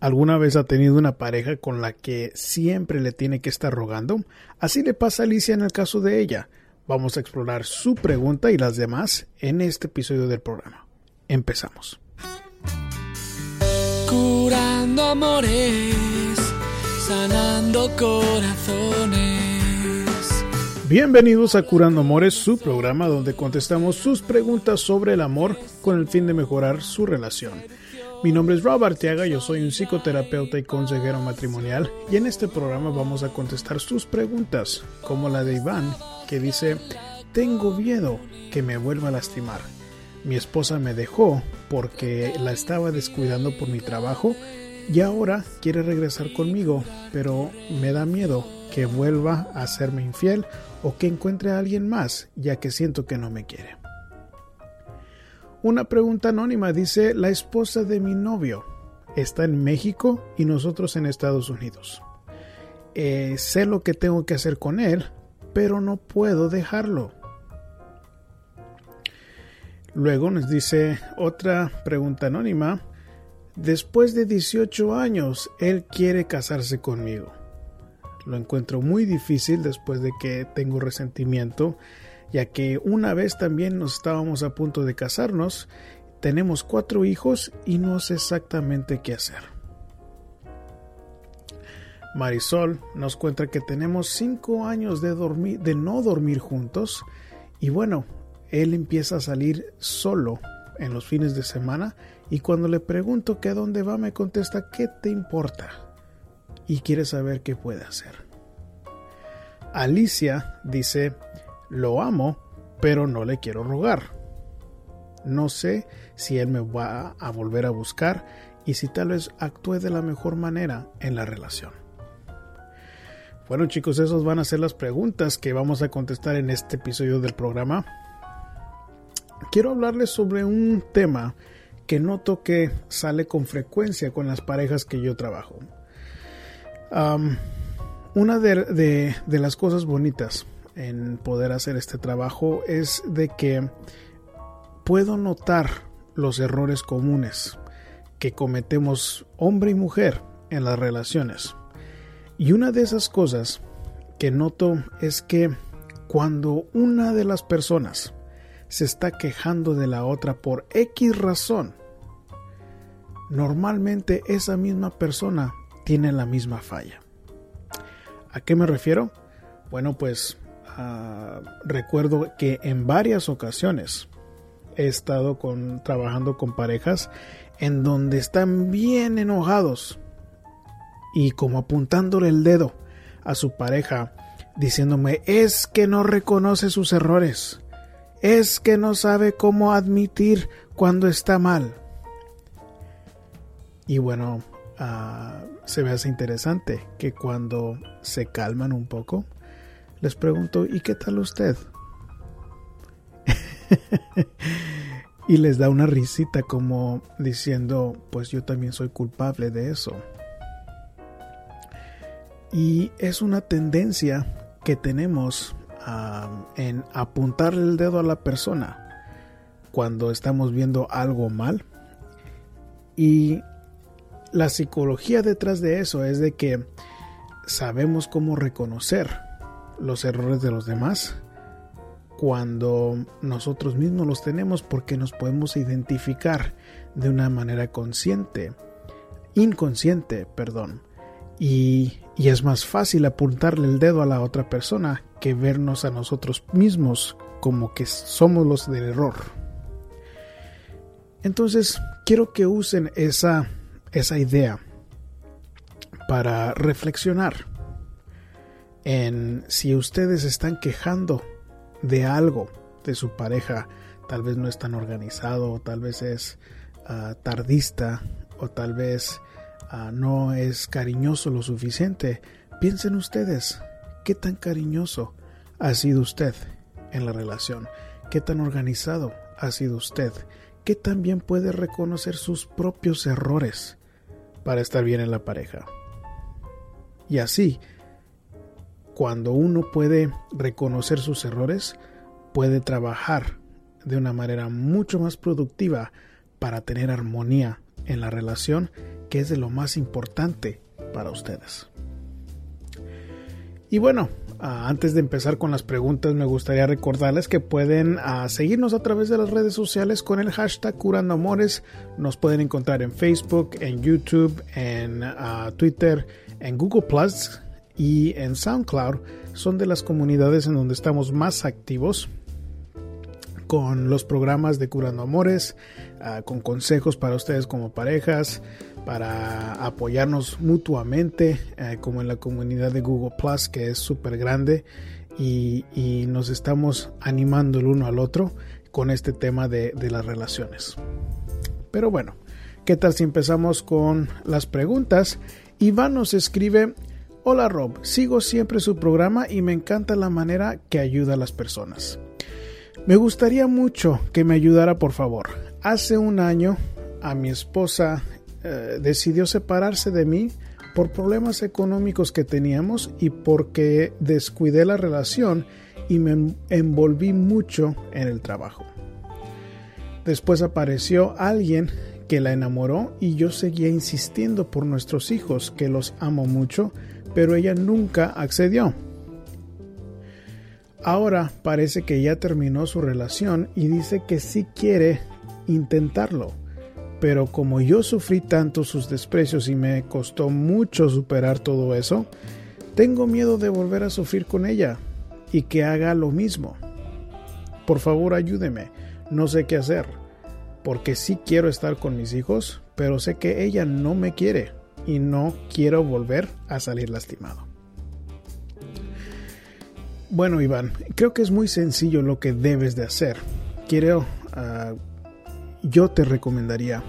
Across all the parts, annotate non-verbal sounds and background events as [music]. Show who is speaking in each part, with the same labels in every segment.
Speaker 1: ¿Alguna vez ha tenido una pareja con la que siempre le tiene que estar rogando? Así le pasa a Alicia en el caso de ella. Vamos a explorar su pregunta y las demás en este episodio del programa. Empezamos.
Speaker 2: Curando amores, sanando corazones.
Speaker 1: Bienvenidos a Curando Amores, su programa donde contestamos sus preguntas sobre el amor con el fin de mejorar su relación. Mi nombre es Rob Arteaga, yo soy un psicoterapeuta y consejero matrimonial y en este programa vamos a contestar sus preguntas, como la de Iván, que dice, tengo miedo que me vuelva a lastimar. Mi esposa me dejó porque la estaba descuidando por mi trabajo y ahora quiere regresar conmigo, pero me da miedo que vuelva a serme infiel o que encuentre a alguien más, ya que siento que no me quiere. Una pregunta anónima dice, la esposa de mi novio está en México y nosotros en Estados Unidos. Eh, sé lo que tengo que hacer con él, pero no puedo dejarlo. Luego nos dice otra pregunta anónima. Después de 18 años, él quiere casarse conmigo. Lo encuentro muy difícil después de que tengo resentimiento ya que una vez también nos estábamos a punto de casarnos, tenemos cuatro hijos y no sé exactamente qué hacer. Marisol nos cuenta que tenemos cinco años de, dormir, de no dormir juntos y bueno, él empieza a salir solo en los fines de semana y cuando le pregunto que a dónde va me contesta ¿qué te importa? y quiere saber qué puede hacer. Alicia dice lo amo, pero no le quiero rogar. No sé si él me va a volver a buscar y si tal vez actúe de la mejor manera en la relación. Bueno chicos, esas van a ser las preguntas que vamos a contestar en este episodio del programa. Quiero hablarles sobre un tema que noto que sale con frecuencia con las parejas que yo trabajo. una de, de las cosas bonitas en poder hacer este trabajo es de que puedo notar los errores comunes que cometemos hombre y mujer en las relaciones. Y una de esas cosas que noto es que cuando una de las personas se está quejando de la otra por X razón, normalmente esa misma persona tiene la misma falla. ¿A qué me refiero? Bueno, pues Ah, recuerdo que en varias ocasiones he estado trabajando con parejas en donde están bien enojados y como apuntándole el dedo a su pareja diciéndome es que no reconoce sus errores, es que no sabe cómo admitir cuando está mal. Y bueno, ah, se me hace interesante que cuando se calman un poco, les pregunto, ¿y qué tal usted? [laughs] y les da una risita como diciendo, pues yo también soy culpable de eso. Y es una tendencia que tenemos en apuntarle el dedo a la persona cuando estamos viendo algo mal. Y la psicología detrás de eso es de que sabemos cómo reconocer los errores de los demás cuando nosotros mismos los tenemos porque nos podemos identificar de una manera consciente, inconsciente, perdón. Y, y, es más fácil apuntarle el dedo a la otra persona que vernos a nosotros mismos como que somos los del error. Entonces, quiero que usen esa, esa idea para reflexionar en si ustedes están quejando de algo de su pareja, tal vez no es tan organizado, tal vez es ah, tardista, o tal vez ah, no es cariñoso lo suficiente, piensen ustedes, ¿qué tan cariñoso ha sido usted en la relación? ¿Qué tan organizado ha sido usted? ¿Qué tan bien puede reconocer sus propios errores para estar bien en la pareja? Y así, cuando uno puede reconocer sus errores, puede trabajar de una manera mucho más productiva para tener armonía en la relación que es de lo más importante para ustedes. Y bueno, ah, antes de empezar con las preguntas, me gustaría recordarles que pueden ah, seguirnos a través de las redes sociales con el hashtag Curando Amores. Nos pueden encontrar en Facebook, en YouTube, en ah, Twitter, en Google y en SoundCloud. Son de las comunidades en donde estamos más activos con los programas de Curando Amores, con consejos para ustedes como parejas, para apoyarnos mutuamente, eh, como en la comunidad de Google Plus, que es súper grande, y, nos estamos animando el uno al otro con este tema de, de las relaciones. Pero bueno, ¿qué tal si empezamos con las preguntas? Iván nos escribe, Hola Rob, sigo siempre su programa y me encanta la manera que ayuda a las personas. Me gustaría mucho que me ayudara por favor. Hace un año a mi esposa eh, decidió separarse de mí por problemas económicos que teníamos y porque descuidé la relación y me envolví mucho en el trabajo. Después apareció alguien que la enamoró y yo seguía insistiendo por nuestros hijos, que los amo mucho, pero ella nunca accedió. Ahora parece que ya terminó su relación y dice que sí quiere intentarlo pero como yo sufrí tanto sus desprecios y me costó mucho superar todo eso, tengo miedo de volver a sufrir con ella y que haga lo mismo. Por favor ayúdeme, no sé qué hacer, porque sí quiero estar con mis hijos, pero sé que ella no me quiere y no quiero volver a salir lastimado. Bueno, Iván, creo que es muy sencillo lo que debes de hacer. Quiero ah, yo te recomendaría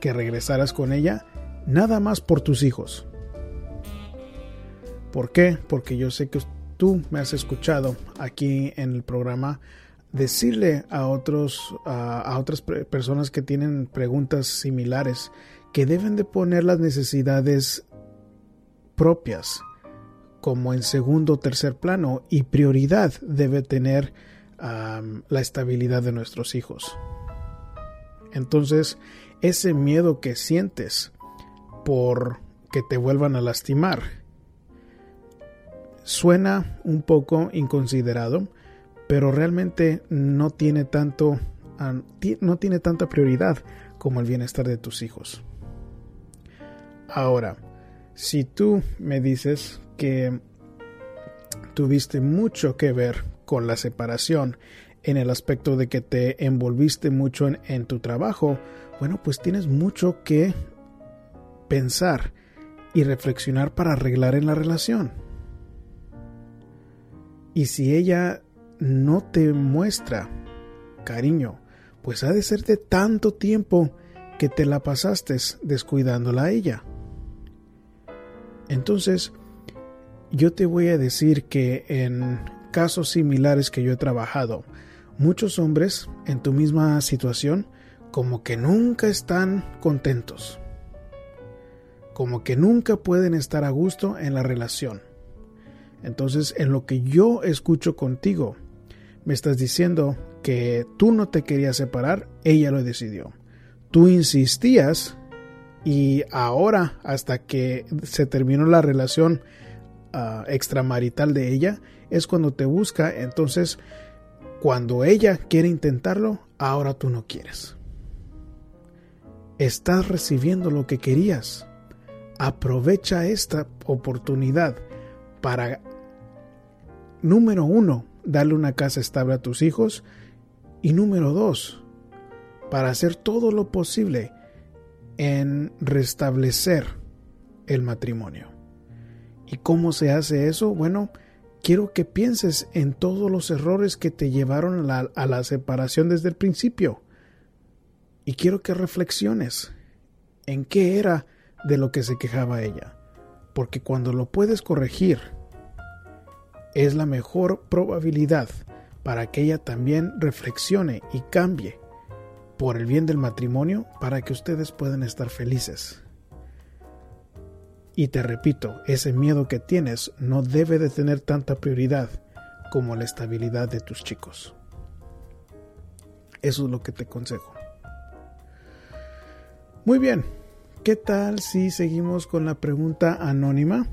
Speaker 1: que regresaras con ella nada más por tus hijos. ¿Por qué? Porque yo sé que tú me has escuchado aquí en el programa decirle a otros a, otras personas que tienen preguntas similares que deben de poner las necesidades propias como en segundo o tercer plano y prioridad debe tener la estabilidad de nuestros hijos. Entonces, ese miedo que sientes por que te vuelvan a lastimar suena un poco inconsiderado, pero realmente no tiene tanto no tiene tanta prioridad como el bienestar de tus hijos. Ahora, si tú me dices que tuviste mucho que ver con la separación en el aspecto de que te envolviste mucho en, tu trabajo, bueno, pues tienes mucho que pensar y reflexionar para arreglar en la relación. Y si ella no te muestra cariño, pues ha de ser de tanto tiempo que te la pasaste descuidándola a ella. Entonces, yo te voy a decir que en casos similares que yo he trabajado, muchos hombres en tu misma situación como que nunca están contentos, como que nunca pueden estar a gusto en la relación. Entonces, en lo que yo escucho contigo, me estás diciendo que tú no te querías separar, ella lo decidió. Tú insistías y ahora, hasta que se terminó la relación ah, extramarital de ella, es cuando te busca. Entonces, cuando ella quiere intentarlo, ahora tú no quieres. Estás recibiendo lo que querías. Aprovecha esta oportunidad para, número uno, darle una casa estable a tus hijos y número dos, para hacer todo lo posible en restablecer el matrimonio. ¿Y cómo se hace eso? Bueno, quiero que pienses en todos los errores que te llevaron a la, separación desde el principio. Y quiero que reflexiones en qué era de lo que se quejaba ella. Porque cuando lo puedes corregir, es la mejor probabilidad para que ella también reflexione y cambie por el bien del matrimonio para que ustedes puedan estar felices. Y te repito, ese miedo que tienes no debe de tener tanta prioridad como la estabilidad de tus chicos. Eso es lo que te aconsejo. Muy bien, ¿qué tal si seguimos con la pregunta anónima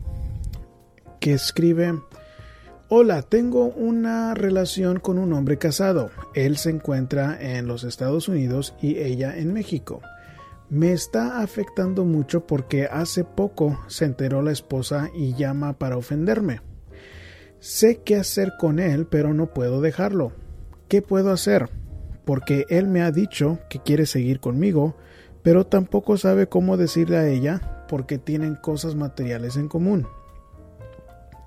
Speaker 1: que escribe, hola, tengo una relación con un hombre casado. Él se encuentra en los Estados Unidos y ella en México. Me está afectando mucho porque hace poco se enteró la esposa y llama para ofenderme. Sé qué hacer con él, pero no puedo dejarlo. ¿Qué puedo hacer? Porque él me ha dicho que quiere seguir conmigo, pero tampoco sabe cómo decirle a ella porque tienen cosas materiales en común.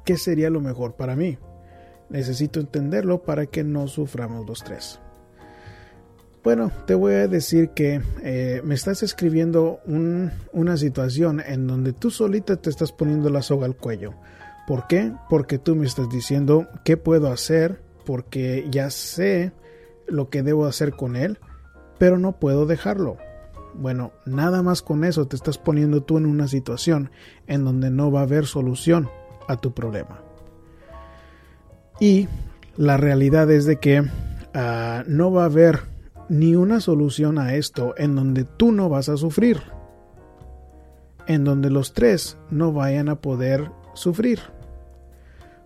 Speaker 1: ¿Qué sería lo mejor para mí? Necesito entenderlo para que no suframos los tres. Bueno, te voy a decir que eh, me estás escribiendo una situación en donde tú solita te estás poniendo la soga al cuello. ¿Por qué? Porque tú me estás diciendo qué puedo hacer, porque ya sé lo que debo hacer con él, pero no puedo dejarlo. Bueno, nada más con eso te estás poniendo tú en una situación en donde no va a haber solución a tu problema. Y la realidad es de que ah, no va a haber ni una solución a esto en donde tú no vas a sufrir, en donde los tres no vayan a poder sufrir.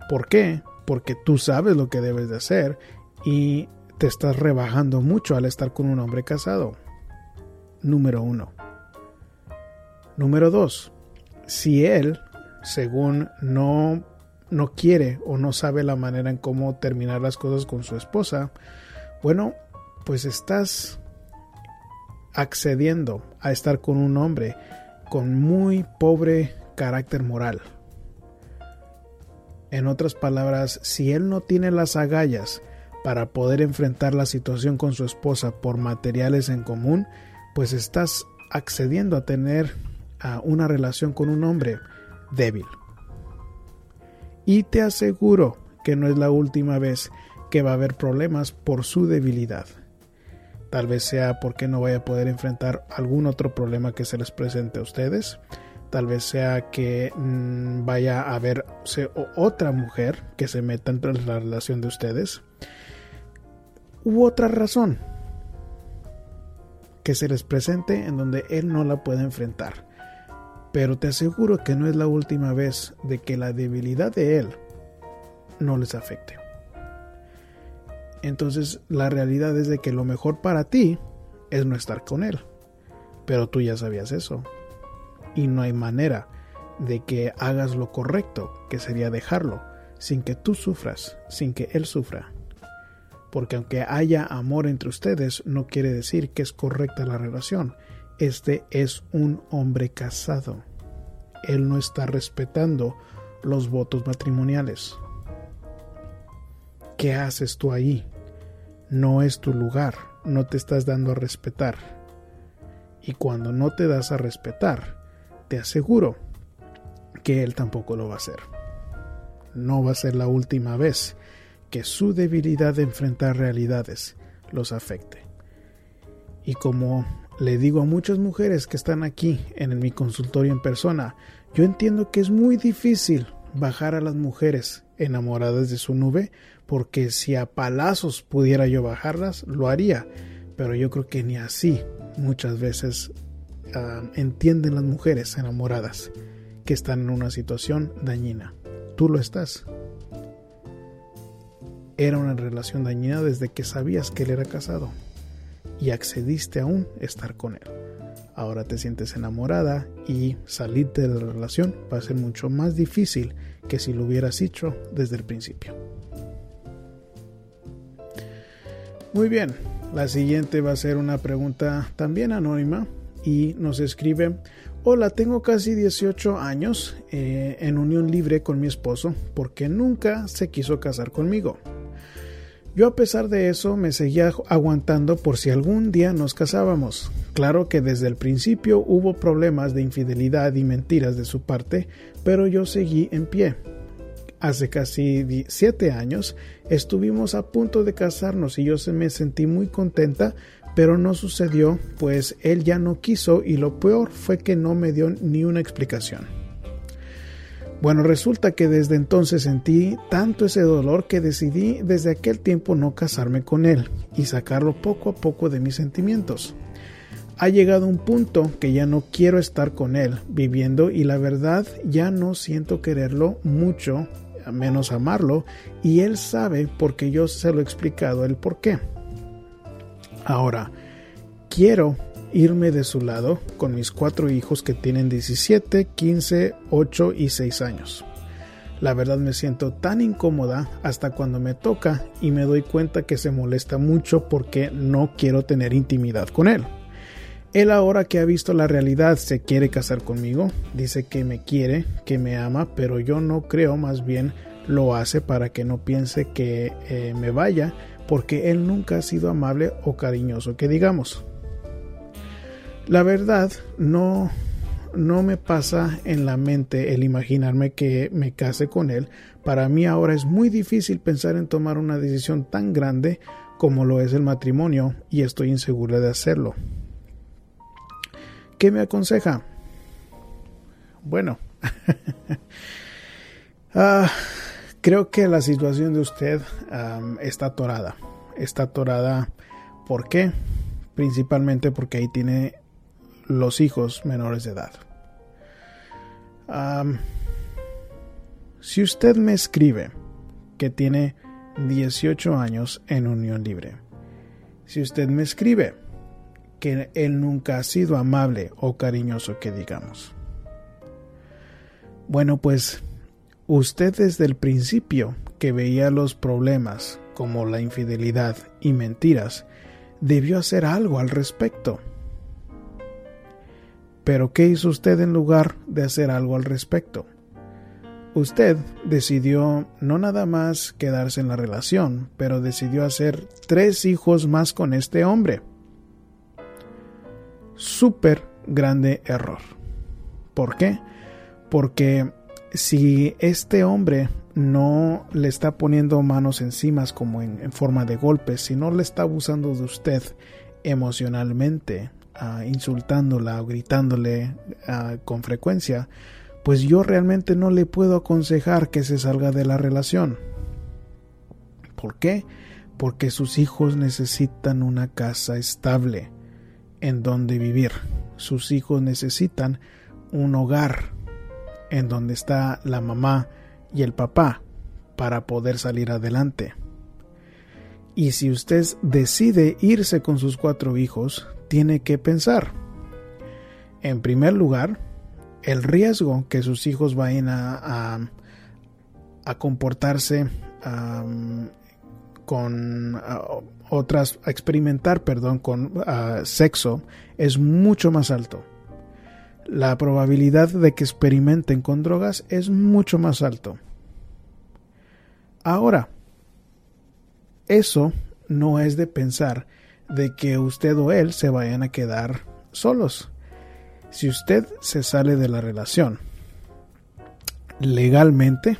Speaker 1: ¿Por qué? Porque tú sabes lo que debes de hacer y te estás rebajando mucho al estar con un hombre casado. Número uno. Número dos. Si él, según no, no quiere o no sabe la manera en cómo terminar las cosas con su esposa, bueno, pues estás accediendo a estar con un hombre con muy pobre carácter moral. En otras palabras, si él no tiene las agallas para poder enfrentar la situación con su esposa por materiales en común, pues estás accediendo a tener una relación con un hombre débil. Y te aseguro que no es la última vez que va a haber problemas por su debilidad. Tal vez sea porque no vaya a poder enfrentar algún otro problema que se les presente a ustedes. Tal vez sea que mm, vaya a haber otra mujer que se meta en la relación de ustedes. U otra razón que se les presente en donde él no la puede enfrentar. Pero te aseguro que no es la última vez de que la debilidad de él no les afecte. Entonces la realidad es de que lo mejor para ti es no estar con él. Pero tú ya sabías eso. Y no hay manera de que hagas lo correcto, que sería dejarlo, sin que tú sufras, sin que él sufra. Porque aunque haya amor entre ustedes, no quiere decir que es correcta la relación. Este es un hombre casado. Él no está respetando los votos matrimoniales. ¿Qué haces tú ahí? no es tu lugar, no te estás dando a respetar. Y cuando no te das a respetar, te aseguro que él tampoco lo va a hacer. No va a ser la última vez que su debilidad de enfrentar realidades los afecte. Y como le digo a muchas mujeres que están aquí en mi consultorio en persona, yo entiendo que es muy difícil bajar a las mujeres enamoradas de su nube porque si a palazos pudiera yo bajarlas, lo haría, pero yo creo que ni así muchas veces ah, entienden las mujeres enamoradas que están en una situación dañina. Tú lo estás. Era una relación dañina desde que sabías que él era casado y accediste aún estar con él. Ahora te sientes enamorada y salirte de la relación va a ser mucho más difícil que si lo hubieras hecho desde el principio. Muy bien, la siguiente va a ser una pregunta también anónima y nos escribe, hola, tengo casi 18 años eh, en unión libre con mi esposo porque nunca se quiso casar conmigo. Yo a pesar de eso me seguía aguantando por si algún día nos casábamos. Claro que desde el principio hubo problemas de infidelidad y mentiras de su parte, pero yo seguí en pie. Hace casi siete años estuvimos a punto de casarnos y yo me sentí muy contenta, pero no sucedió, pues él ya no quiso y lo peor fue que no me dio ni una explicación. Bueno, resulta que desde entonces sentí tanto ese dolor que decidí desde aquel tiempo no casarme con él y sacarlo poco a poco de mis sentimientos. ha llegado un punto que ya no quiero estar con él viviendo y la verdad ya no siento quererlo mucho, a menos amarlo, y él sabe porque yo se lo he explicado el por qué. Ahora, quiero irme de su lado con mis cuatro hijos que tienen 17, 15, 8 y 6 años. La verdad me siento tan incómoda hasta cuando me toca y me doy cuenta que se molesta mucho porque no quiero tener intimidad con él. Él ahora que ha visto la realidad se quiere casar conmigo, dice que me quiere, que me ama, pero yo no creo, más bien lo hace para que no piense que eh, me vaya, porque él nunca ha sido amable o cariñoso, que digamos. La verdad, no, no me pasa en la mente el imaginarme que me case con él. Para mí ahora es muy difícil pensar en tomar una decisión tan grande como lo es el matrimonio y estoy insegura de hacerlo. ¿Qué me aconseja? Bueno, [laughs] ah, creo que la situación de usted está atorada. Está atorada, ¿por qué? Principalmente porque ahí tiene los hijos menores de edad. si usted me escribe que tiene 18 años en unión libre, si usted me escribe que él nunca ha sido amable o cariñoso que digamos. Bueno, pues usted desde el principio que veía los problemas como la infidelidad y mentiras, debió hacer algo al respecto. Pero ¿qué hizo usted en lugar de hacer algo al respecto? Usted decidió no nada más quedarse en la relación, pero decidió hacer tres hijos más con este hombre súper grande error. ¿Por qué? Porque si este hombre no le está poniendo manos encima como en, forma de golpes, si no le está abusando de usted emocionalmente, uh, insultándola o gritándole ah, con frecuencia, pues yo realmente no le puedo aconsejar que se salga de la relación. ¿Por qué? Porque sus hijos necesitan una casa estable en donde vivir. Sus hijos necesitan un hogar en donde está la mamá y el papá para poder salir adelante. Y si usted decide irse con sus cuatro hijos, tiene que pensar, en primer lugar, el riesgo que sus hijos vayan a, a, comportarse con otras, a experimentar, perdón, con sexo es mucho más alto. La probabilidad de que experimenten con drogas es mucho más alto. Ahora, eso no es de pensar de que usted o él se vayan a quedar solos. Si usted se sale de la relación, legalmente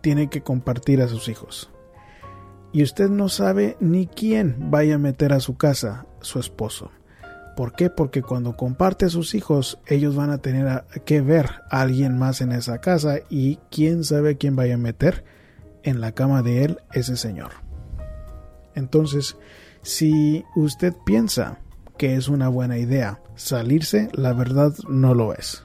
Speaker 1: tiene que compartir a sus hijos y usted no sabe ni quién vaya a meter a su casa su esposo. ¿Por qué? Porque cuando comparte a sus hijos, ellos van a tener que ver a alguien más en esa casa y quién sabe quién vaya a meter en la cama de él ese señor. Entonces, si usted piensa que es una buena idea salirse, la verdad no lo es.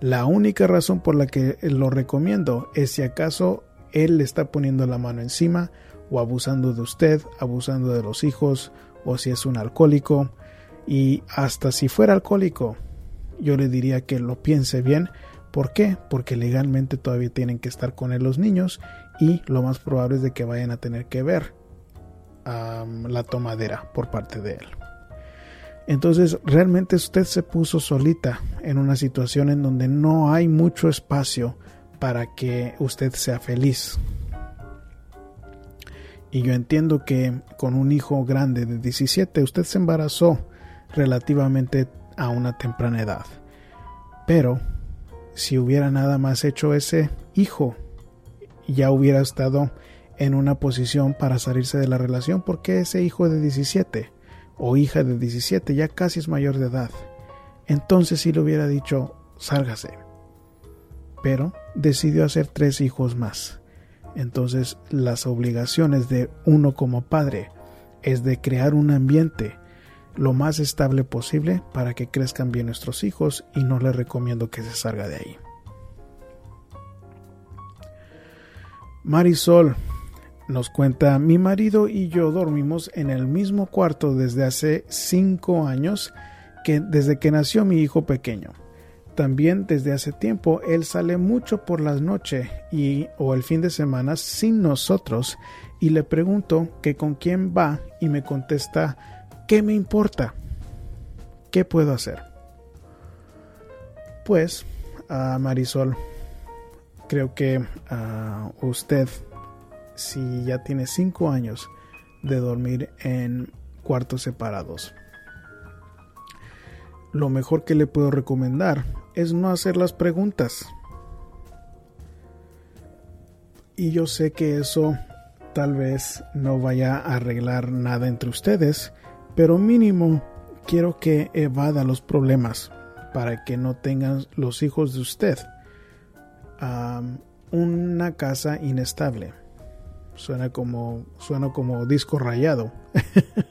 Speaker 1: La única razón por la que lo recomiendo es si acaso él le está poniendo la mano encima o abusando de usted, abusando de los hijos, o si es un alcohólico. Y hasta si fuera alcohólico, yo le diría que lo piense bien. ¿Por qué? Porque legalmente todavía tienen que estar con él los niños y lo más probable es de que vayan a tener que ver la tomadera por parte de él. Entonces, realmente usted se puso solita en una situación en donde no hay mucho espacio para que usted sea feliz. Y yo entiendo que con un hijo grande de 17 usted se embarazó relativamente a una temprana edad. Pero si hubiera nada más hecho ese hijo, ya hubiera estado en una posición para salirse de la relación porque ese hijo de 17 o hija de 17 ya casi es mayor de edad. Entonces si le hubiera dicho, sálgase. Pero decidió hacer tres hijos más entonces las obligaciones de uno como padre es de crear un ambiente lo más estable posible para que crezcan bien nuestros hijos y no le recomiendo que se salga de ahí. Marisol nos cuenta, mi marido y yo dormimos en el mismo cuarto desde hace cinco años, que desde que nació mi hijo pequeño. También desde hace tiempo él sale mucho por las noches y o el fin de semana sin nosotros y le pregunto que con quién va y me contesta ¿qué me importa? ¿Qué puedo hacer? Pues a Marisol creo que a usted si ya tiene cinco años de dormir en cuartos separados lo mejor que le puedo recomendar es no hacer las preguntas. Y yo sé que eso tal vez no vaya a arreglar nada entre ustedes, pero mínimo quiero que evada los problemas para que no tengan los hijos de usted una casa inestable. Suena como, suena como disco rayado. [laughs]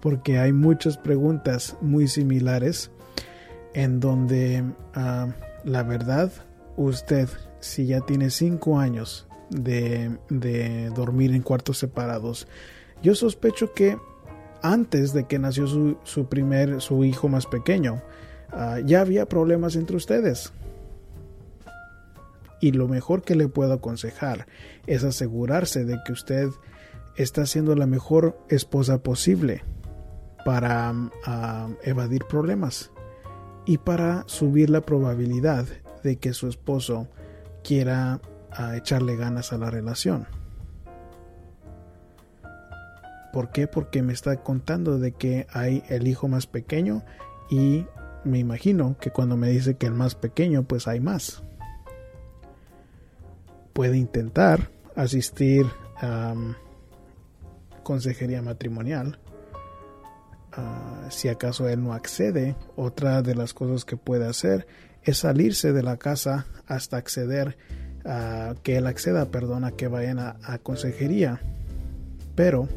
Speaker 1: porque hay muchas preguntas muy similares en donde ah, la verdad usted si ya tiene cinco años de, dormir en cuartos separados yo sospecho que antes de que nació su, primer su hijo más pequeño ah, ya había problemas entre ustedes y lo mejor que le puedo aconsejar es asegurarse de que usted está siendo la mejor esposa posible para evadir problemas y para subir la probabilidad de que su esposo quiera echarle ganas a la relación. ¿Por qué? Porque me está contando de que hay el hijo más pequeño y me imagino que cuando me dice que el más pequeño pues hay más. Puede intentar asistir a consejería matrimonial Ah, si acaso él no accede, otra de las cosas que puede hacer es salirse de la casa hasta acceder a que él acceda, perdón, a que vayan a, a consejería. Pero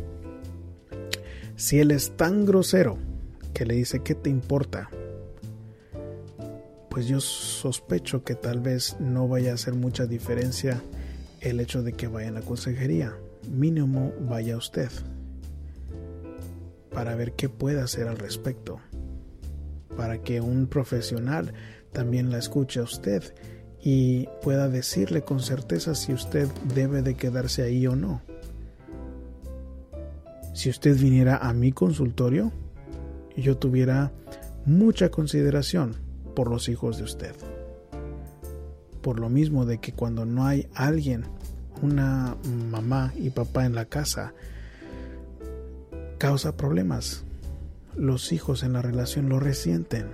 Speaker 1: si él es tan grosero que le dice ¿qué te importa? Pues yo sospecho que tal vez no vaya a hacer mucha diferencia el hecho de que vayan a consejería. Mínimo vaya usted para ver qué puede hacer al respecto, para que un profesional también la escuche a usted y pueda decirle con certeza si usted debe de quedarse ahí o no. Si usted viniera a mi consultorio, yo tuviera mucha consideración por los hijos de usted. Por lo mismo de que cuando no hay alguien, una mamá y papá en la casa, causa problemas. Los hijos en la relación lo resienten.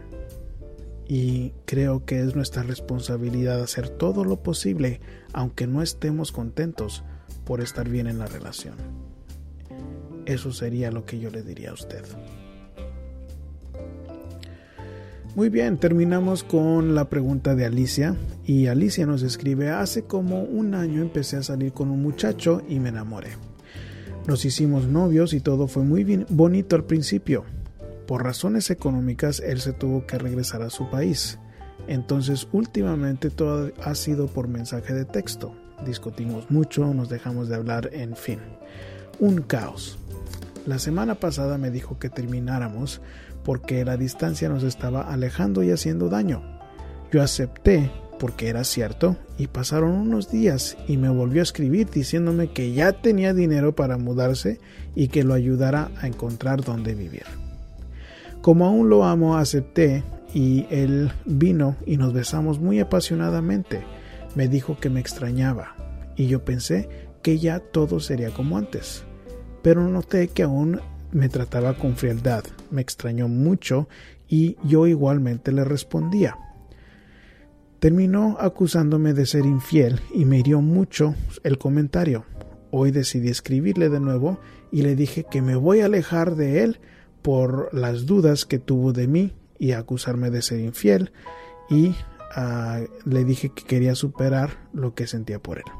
Speaker 1: Y creo que es nuestra responsabilidad hacer todo lo posible, aunque no estemos contentos, por estar bien en la relación. Eso sería lo que yo le diría a usted. Muy bien, terminamos con la pregunta de Alicia y Alicia nos escribe, hace como un año empecé a salir con un muchacho y me enamoré. Nos hicimos novios y todo fue muy bonito al principio. Por razones económicas él se tuvo que regresar a su país. Entonces últimamente todo ha sido por mensaje de texto. Discutimos mucho, nos dejamos de hablar, en fin. Un caos. La semana pasada me dijo que termináramos porque la distancia nos estaba alejando y haciendo daño. Yo acepté porque era cierto, y pasaron unos días y me volvió a escribir diciéndome que ya tenía dinero para mudarse y que lo ayudara a encontrar dónde vivir. Como aún lo amo, acepté y él vino y nos besamos muy apasionadamente. Me dijo que me extrañaba y yo pensé que ya todo sería como antes. Pero noté que aún me trataba con frialdad, me extrañó mucho y yo igualmente le respondía. Terminó acusándome de ser infiel y me hirió mucho el comentario. Hoy decidí escribirle de nuevo y le dije que me voy a alejar de él por las dudas que tuvo de mí y acusarme de ser infiel y ah, le dije que quería superar lo que sentía por él.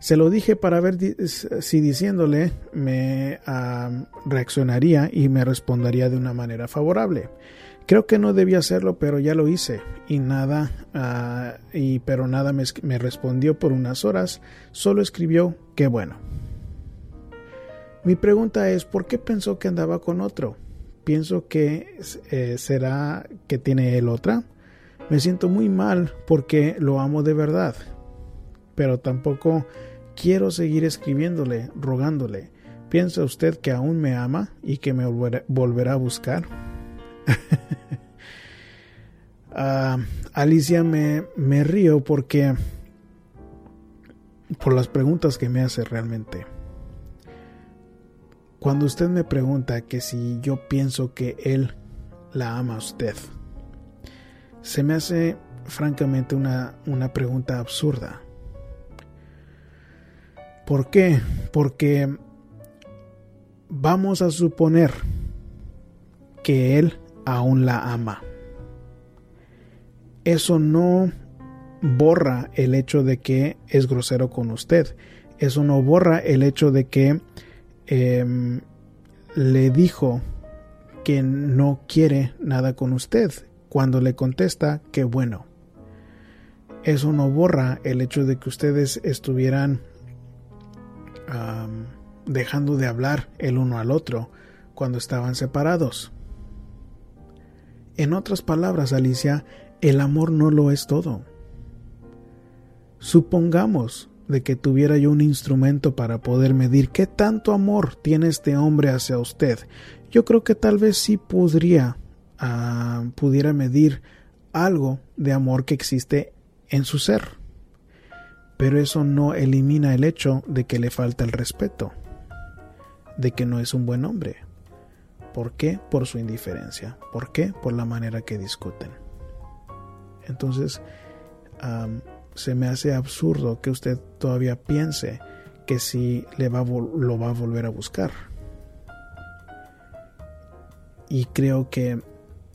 Speaker 1: Se lo dije para ver si diciéndole me reaccionaría y me respondería de una manera favorable. Creo que no debía hacerlo, pero ya lo hice y nada, ah, y pero nada me, me respondió por unas horas. Solo escribió que bueno. Mi pregunta es, ¿por qué pensó que andaba con otro? Pienso que eh, será que tiene él otra. Me siento muy mal porque lo amo de verdad, pero tampoco quiero seguir escribiéndole, rogándole. ¿Piensa usted que aún me ama y que me volverá, a buscar? [laughs] Ah, Alicia me, río porque por las preguntas que me hace realmente. Cuando usted me pregunta que si yo pienso que él la ama a usted, se me hace francamente una, una pregunta absurda. ¿Por qué? Porque vamos a suponer que él aún la ama. Eso no borra el hecho de que es grosero con usted. Eso no borra el hecho de que em, le dijo que no quiere nada con usted cuando le contesta que bueno. Eso no borra el hecho de que ustedes estuvieran dejando de hablar el uno al otro cuando estaban separados. En otras palabras, Alicia, el amor no lo es todo. Supongamos de que tuviera yo un instrumento para poder medir qué tanto amor tiene este hombre hacia usted. Yo creo que tal vez sí ah, pudiera medir algo de amor que existe en su ser pero eso no elimina el hecho de que le falta el respeto, de que no es un buen hombre. ¿Por qué? Por su indiferencia. ¿Por qué? Por la manera que discuten. Entonces, se me hace absurdo que usted todavía piense que si le va, lo va a volver a buscar. Y creo que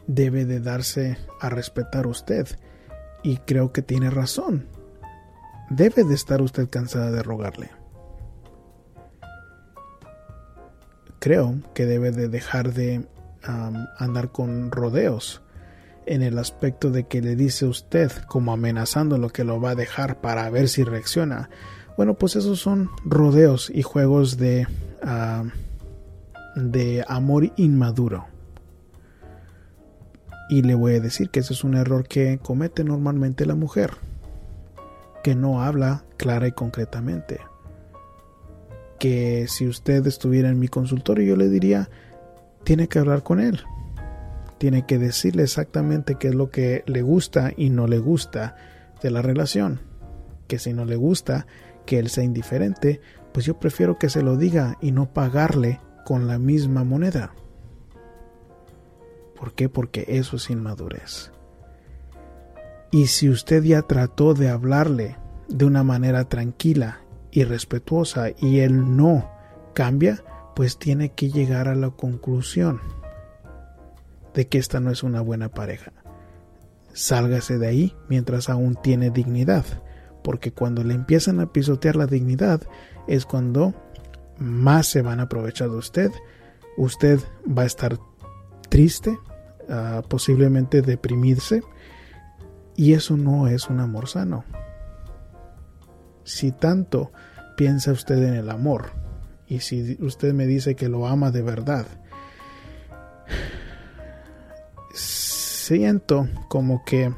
Speaker 1: debe de darse a respetar usted. Y creo que tiene razón debe de estar usted cansada de rogarle. Creo que debe de dejar de andar con rodeos en el aspecto de que le dice usted como amenazando lo que lo va a dejar para ver si reacciona. Bueno, pues esos son rodeos y juegos de, de amor inmaduro. Y le voy a decir que ese es un error que comete normalmente la mujer que no habla clara y concretamente. Que si usted estuviera en mi consultorio yo le diría, tiene que hablar con él. Tiene que decirle exactamente qué es lo que le gusta y no le gusta de la relación. Que si no le gusta que él sea indiferente, pues yo prefiero que se lo diga y no pagarle con la misma moneda. ¿Por qué? Porque eso es inmadurez. Y si usted ya trató de hablarle de una manera tranquila y respetuosa y él no cambia, pues tiene que llegar a la conclusión de que esta no es una buena pareja. Sálgase de ahí mientras aún tiene dignidad, porque cuando le empiezan a pisotear la dignidad es cuando más se van a aprovechar de usted. Usted va a estar triste, ah, posiblemente deprimirse, y eso no es un amor sano. Si tanto piensa usted en el amor y si usted me dice que lo ama de verdad, siento como que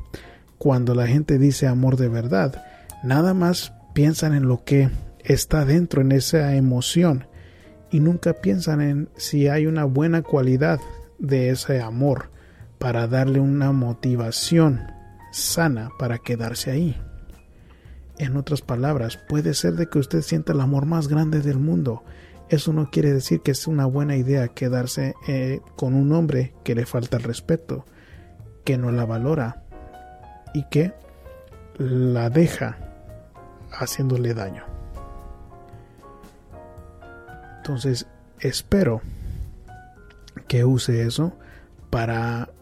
Speaker 1: cuando la gente dice amor de verdad, nada más piensan en lo que está dentro en esa emoción y nunca piensan en si hay una buena cualidad de ese amor para darle una motivación sana para quedarse ahí. En otras palabras, puede ser de que usted sienta el amor más grande del mundo. Eso no quiere decir que es una buena idea quedarse eh, con un hombre que le falta el respeto, que no la valora y que la deja haciéndole daño. Entonces, espero que use eso para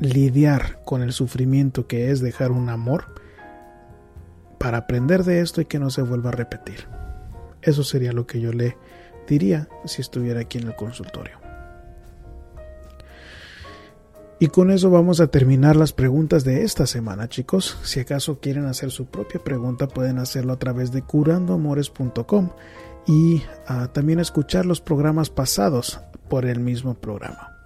Speaker 1: lidiar con el sufrimiento que es dejar un amor para aprender de esto y que no se vuelva a repetir. Eso sería lo que yo le diría si estuviera aquí en el consultorio. Y con eso vamos a terminar las preguntas de esta semana, chicos. Si acaso quieren hacer su propia pregunta, pueden hacerlo a través de curandoamores.com y ah, también escuchar los programas pasados por el mismo programa.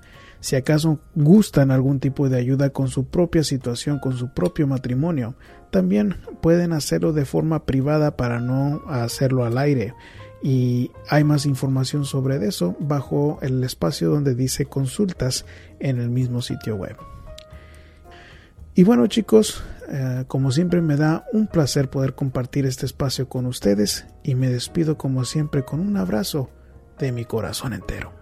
Speaker 1: Si acaso gustan algún tipo de ayuda con su propia situación, con su propio matrimonio, también pueden hacerlo de forma privada para no hacerlo al aire. Y hay más información sobre eso bajo el espacio donde dice consultas en el mismo sitio web. Y bueno chicos, eh, como siempre me da un placer poder compartir este espacio con ustedes y me despido como siempre con un abrazo de mi corazón entero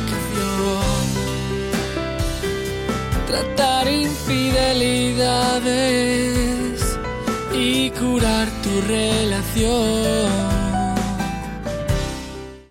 Speaker 2: tratar infidelidades y curar tu relación.